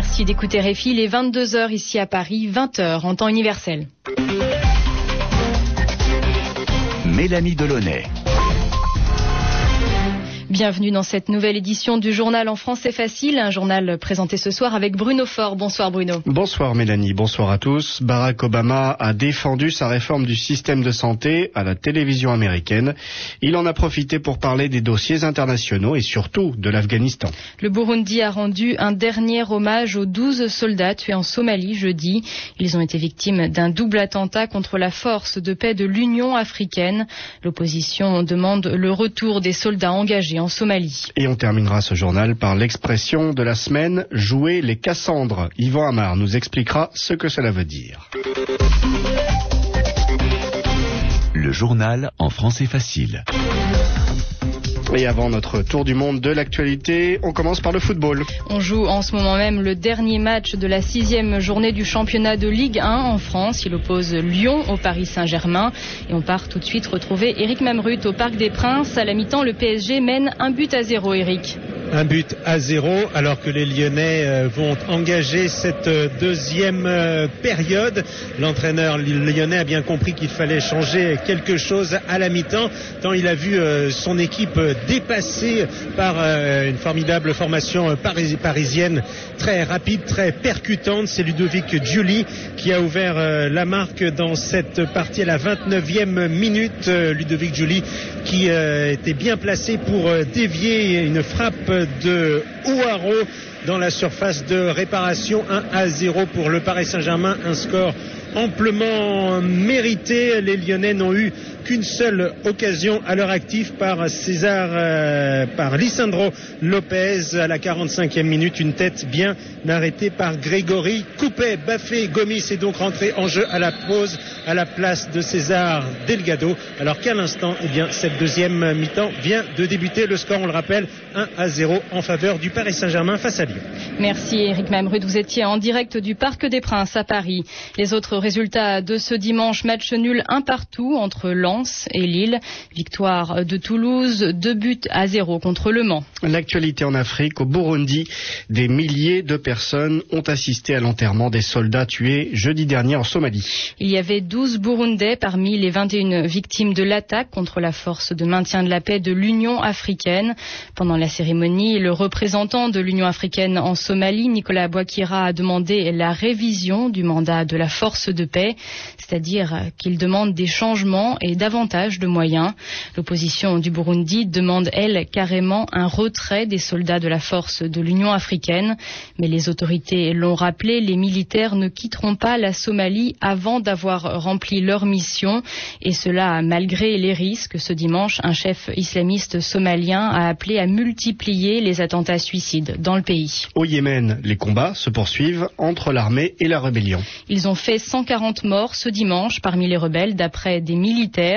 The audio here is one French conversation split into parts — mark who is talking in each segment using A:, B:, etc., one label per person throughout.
A: Merci d'écouter Réfi, les 22h ici à Paris, 20h en temps universel.
B: Mélanie Delaunay.
A: Bienvenue dans cette nouvelle édition du journal En français facile, un journal présenté ce soir avec Bruno Faure. Bonsoir Bruno.
C: Bonsoir Mélanie, bonsoir à tous. Barack Obama a défendu sa réforme du système de santé à la télévision américaine. Il en a profité pour parler des dossiers internationaux et surtout de l'Afghanistan.
A: Le Burundi a rendu un dernier hommage aux 12 soldats tués en Somalie jeudi. Ils ont été victimes d'un double attentat contre la force de paix de l'Union africaine. L'opposition demande le retour des soldats engagés en Somalie.
C: Et on terminera ce journal par l'expression de la semaine jouer les Cassandres. Yvan Amar nous expliquera ce que cela veut dire.
B: Le journal en français facile.
C: Et avant notre tour du monde de l'actualité, on commence par le football.
A: On joue en ce moment même le dernier match de la sixième journée du championnat de Ligue 1 en France. Il oppose Lyon au Paris Saint-Germain. Et on part tout de suite retrouver Eric Mamrut au Parc des Princes. À la mi-temps, le PSG mène un but à zéro, Eric.
D: Un but à zéro alors que les Lyonnais euh, vont engager cette euh, deuxième euh, période. L'entraîneur lyonnais a bien compris qu'il fallait changer quelque chose à la mi-temps tant il a vu son équipe dépassée par une formidable formation parisienne très rapide, très percutante. C'est Ludovic Giuli qui a ouvert la marque dans cette partie à la 29e minute. Ludovic Giuli qui était bien placé pour dévier une frappe de Ouaro dans la surface de réparation 1 à 0 pour le Paris Saint-Germain, un score amplement mérité. Les Lyonnais n'ont eu qu'une seule occasion à leur actif par César, euh, par Lisandro Lopez à la 45e minute. Une tête bien arrêtée par Grégory Coupé. Baffé Gomis est donc rentré en jeu à la pause à la place de César Delgado. Alors qu'à l'instant, eh bien, cette deuxième mi-temps vient de débuter. Le score, on le rappelle, 1 à 0 en faveur du Paris Saint-Germain face à Lyon.
A: Merci Eric Mamrud. Vous étiez en direct du Parc des Princes à Paris. Les autres résultats de ce dimanche, match nul un partout entre Lens et Lille. Victoire de Toulouse, deux buts à zéro contre Le Mans.
C: L'actualité en Afrique, au Burundi, des milliers de personnes ont assisté à l'enterrement des soldats tués jeudi dernier en Somalie.
A: Il y avait 12 Burundais parmi les 21 victimes de l'attaque contre la force de maintien de la paix de l'Union africaine. Pendant la cérémonie, le représentant de l'Union africaine en Somalie, Nicolas Bouakira, a demandé la révision du mandat de la force de paix, c'est-à-dire qu'il demande des changements et davantage de moyens. L'opposition du Burundi demande, elle, carrément un retrait des soldats de la force de l'Union africaine. Mais les autorités l'ont rappelé, les militaires ne quitteront pas la Somalie avant d'avoir rempli leur mission. Et cela malgré les risques. Ce dimanche, un chef islamiste somalien a appelé à multiplier les attentats suicides dans le pays.
C: Au Yémen, les combats se poursuivent entre l'armée et la rébellion.
A: Ils ont fait 140 morts ce dimanche parmi les rebelles, d'après des militaires.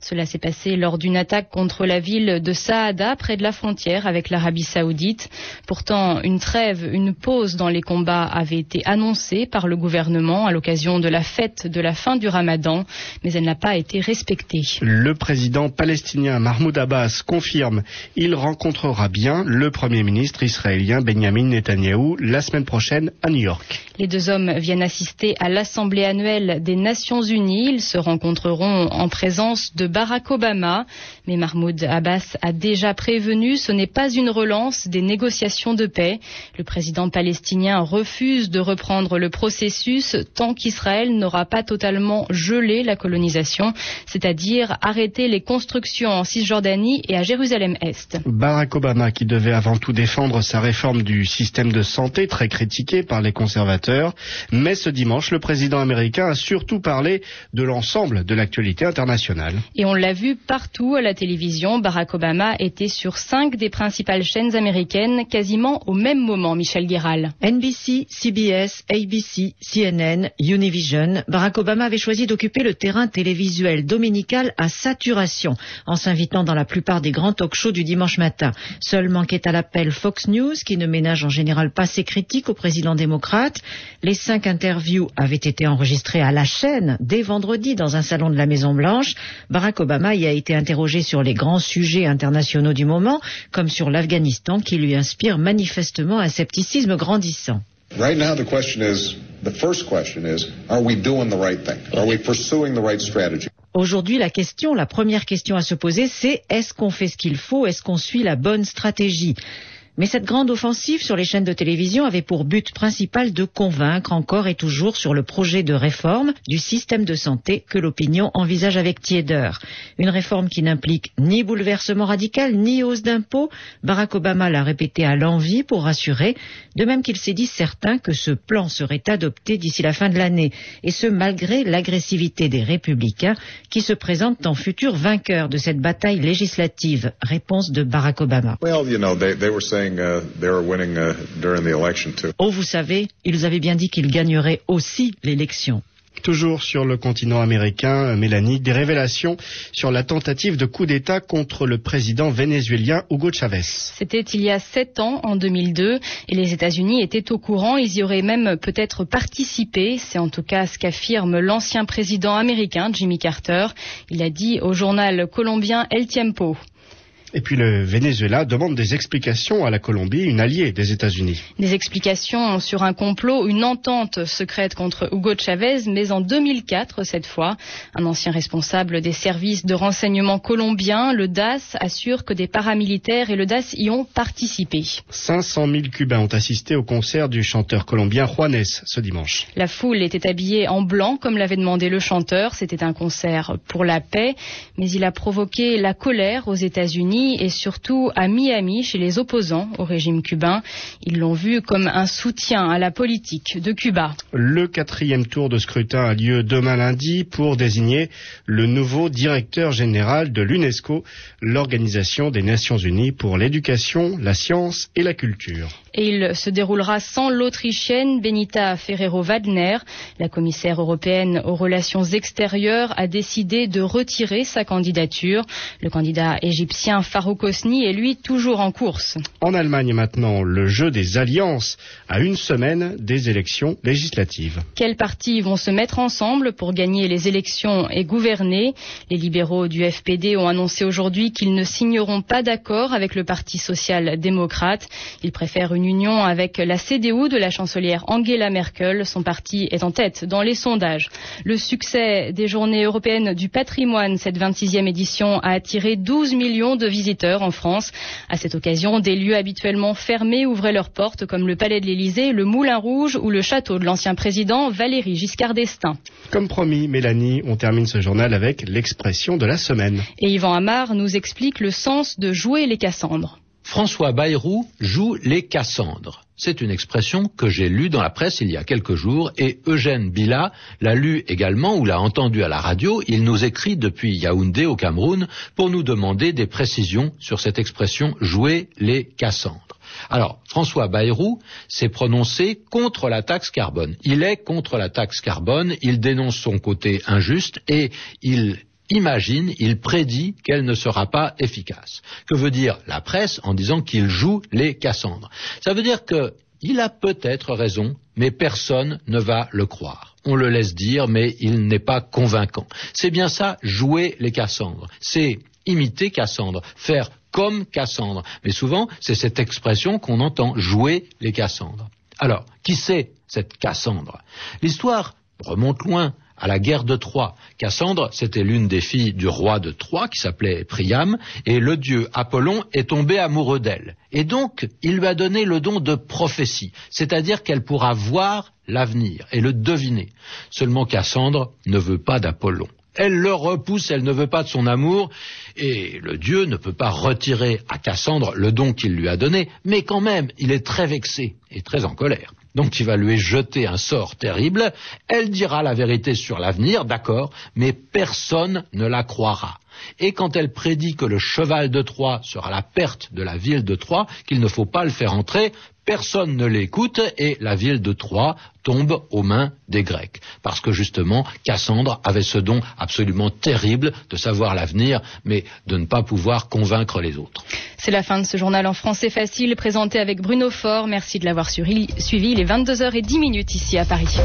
A: Cela s'est passé lors d'une attaque contre la ville de Saada, près de la frontière avec l'Arabie saoudite. Pourtant, une trêve, une pause dans les combats avait été annoncée par le gouvernement à l'occasion de la fête de la fin du ramadan, mais elle n'a pas été respectée.
C: Le président palestinien Mahmoud Abbas confirme il rencontrera bien le premier ministre israélien Benjamin Netanyahou la semaine prochaine à New York.
A: Les deux hommes viennent assister à l'Assemblée annuelle des Nations Unies. Ils se rencontreront en présence de Barack Obama. Mais Mahmoud Abbas a déjà prévenu, ce n'est pas une relance des négociations de paix. Le président palestinien refuse de reprendre le processus tant qu'Israël n'aura pas totalement gelé la colonisation, c'est-à-dire arrêté les constructions en Cisjordanie et à Jérusalem-Est.
C: Barack Obama, qui devait avant tout défendre sa réforme du système de santé, très critiquée par les conservateurs, mais ce dimanche, le président américain a surtout parlé de l'ensemble de l'actualité internationale.
A: Et on l'a vu partout à la télévision, Barack Obama était sur cinq des principales chaînes américaines quasiment au même moment, Michel Guéral.
E: NBC, CBS, ABC, CNN, Univision, Barack Obama avait choisi d'occuper le terrain télévisuel dominical à saturation en s'invitant dans la plupart des grands talk-shows du dimanche matin. Seul manquait à l'appel Fox News qui ne ménage en général pas ses critiques au président démocrate. Les cinq interviews avaient été enregistrées à la chaîne dès vendredi dans un salon de la Maison Blanche. Barack Obama y a été interrogé sur les grands sujets internationaux du moment, comme sur l'Afghanistan qui lui inspire manifestement un scepticisme grandissant.
F: Right now, the question is the first question is are we doing the right thing? Are we pursuing the right strategy?
E: Aujourd'hui, la question, la première question à se poser, c'est est-ce qu'on fait ce qu'il faut? Est-ce qu'on suit la bonne stratégie? Mais cette grande offensive sur les chaînes de télévision avait pour but principal de convaincre encore et toujours sur le projet de réforme du système de santé que l'opinion envisage avec tiédeur. Une réforme qui n'implique ni bouleversement radical, ni hausse d'impôts. Barack Obama l'a répété à l'envie pour rassurer, de même qu'il s'est dit certain que ce plan serait adopté d'ici la fin de l'année, et ce malgré l'agressivité des républicains qui se présentent en futurs vainqueurs de cette bataille législative. Réponse de Barack Obama. Oh, vous savez, ils avaient bien dit qu'ils gagneraient aussi l'élection.
C: Toujours sur le continent américain, Mélanie, des révélations sur la tentative de coup d'État contre le président vénézuélien Hugo Chavez.
A: C'était il y a sept ans, en 2002, et les États-Unis étaient au courant. Ils y auraient même peut-être participé. C'est en tout cas ce qu'affirme l'ancien président américain, Jimmy Carter. Il a dit au journal colombien El Tiempo.
C: Et puis le Venezuela demande des explications à la Colombie, une alliée des États-Unis.
A: Des explications sur un complot, une entente secrète contre Hugo Chavez, mais en 2004 cette fois. Un ancien responsable des services de renseignement colombiens, le DAS, assure que des paramilitaires et le DAS y ont participé.
C: 500 000 Cubains ont assisté au concert du chanteur colombien Juanes ce dimanche.
A: La foule était habillée en blanc comme l'avait demandé le chanteur. C'était un concert pour la paix, mais il a provoqué la colère aux États-Unis et surtout à Miami chez les opposants au régime cubain. Ils l'ont vu comme un soutien à la politique de Cuba.
C: Le quatrième tour de scrutin a lieu demain lundi pour désigner le nouveau directeur général de l'UNESCO, l'Organisation des Nations Unies pour l'éducation, la science et la culture
A: et il se déroulera sans l'Autrichienne Benita Ferrero-Waldner. La commissaire européenne aux relations extérieures a décidé de retirer sa candidature. Le candidat égyptien Farouk Hosni est lui toujours en course.
C: En Allemagne maintenant, le jeu des alliances à une semaine des élections législatives.
A: Quels partis vont se mettre ensemble pour gagner les élections et gouverner? Les libéraux du FPD ont annoncé aujourd'hui qu'ils ne signeront pas d'accord avec le Parti social-démocrate. Ils préfèrent une union avec la CDU de la chancelière Angela Merkel. Son parti est en tête dans les sondages. Le succès des journées européennes du patrimoine, cette 26e édition, a attiré 12 millions de visiteurs en France. À cette occasion, des lieux habituellement fermés ouvraient leurs portes comme le Palais de l'Élysée, le Moulin Rouge ou le château de l'ancien président Valéry Giscard d'Estaing.
C: Comme promis, Mélanie, on termine ce journal avec l'expression de la semaine.
A: Et Yvan Amar nous explique le sens de jouer les Cassandres.
G: François Bayrou joue les Cassandres. C'est une expression que j'ai lue dans la presse il y a quelques jours et Eugène Bila l'a lue également ou l'a entendue à la radio. Il nous écrit depuis Yaoundé au Cameroun pour nous demander des précisions sur cette expression jouer les Cassandres. Alors, François Bayrou s'est prononcé contre la taxe carbone. Il est contre la taxe carbone, il dénonce son côté injuste et il imagine, il prédit qu'elle ne sera pas efficace. Que veut dire la presse en disant qu'il joue les Cassandres Ça veut dire qu'il a peut-être raison, mais personne ne va le croire. On le laisse dire, mais il n'est pas convaincant. C'est bien ça, jouer les Cassandres. C'est imiter Cassandre, faire comme Cassandre. Mais souvent, c'est cette expression qu'on entend, jouer les Cassandres. Alors, qui c'est cette Cassandre? L'histoire remonte loin à la guerre de Troie. Cassandre, c'était l'une des filles du roi de Troie qui s'appelait Priam, et le dieu Apollon est tombé amoureux d'elle. Et donc, il lui a donné le don de prophétie, c'est-à-dire qu'elle pourra voir l'avenir et le deviner. Seulement Cassandre ne veut pas d'Apollon. Elle le repousse, elle ne veut pas de son amour, et le dieu ne peut pas retirer à Cassandre le don qu'il lui a donné, mais quand même, il est très vexé et très en colère. Donc il va lui jeter un sort terrible, elle dira la vérité sur l'avenir, d'accord, mais personne ne la croira. Et quand elle prédit que le cheval de Troie sera la perte de la ville de Troie, qu'il ne faut pas le faire entrer, personne ne l'écoute et la ville de Troie tombe aux mains des Grecs. Parce que justement, Cassandre avait ce don absolument terrible de savoir l'avenir, mais de ne pas pouvoir convaincre les autres.
A: C'est la fin de ce journal en français facile, présenté avec Bruno Faure. Merci de l'avoir suivi. Il est 22h10 ici à Paris.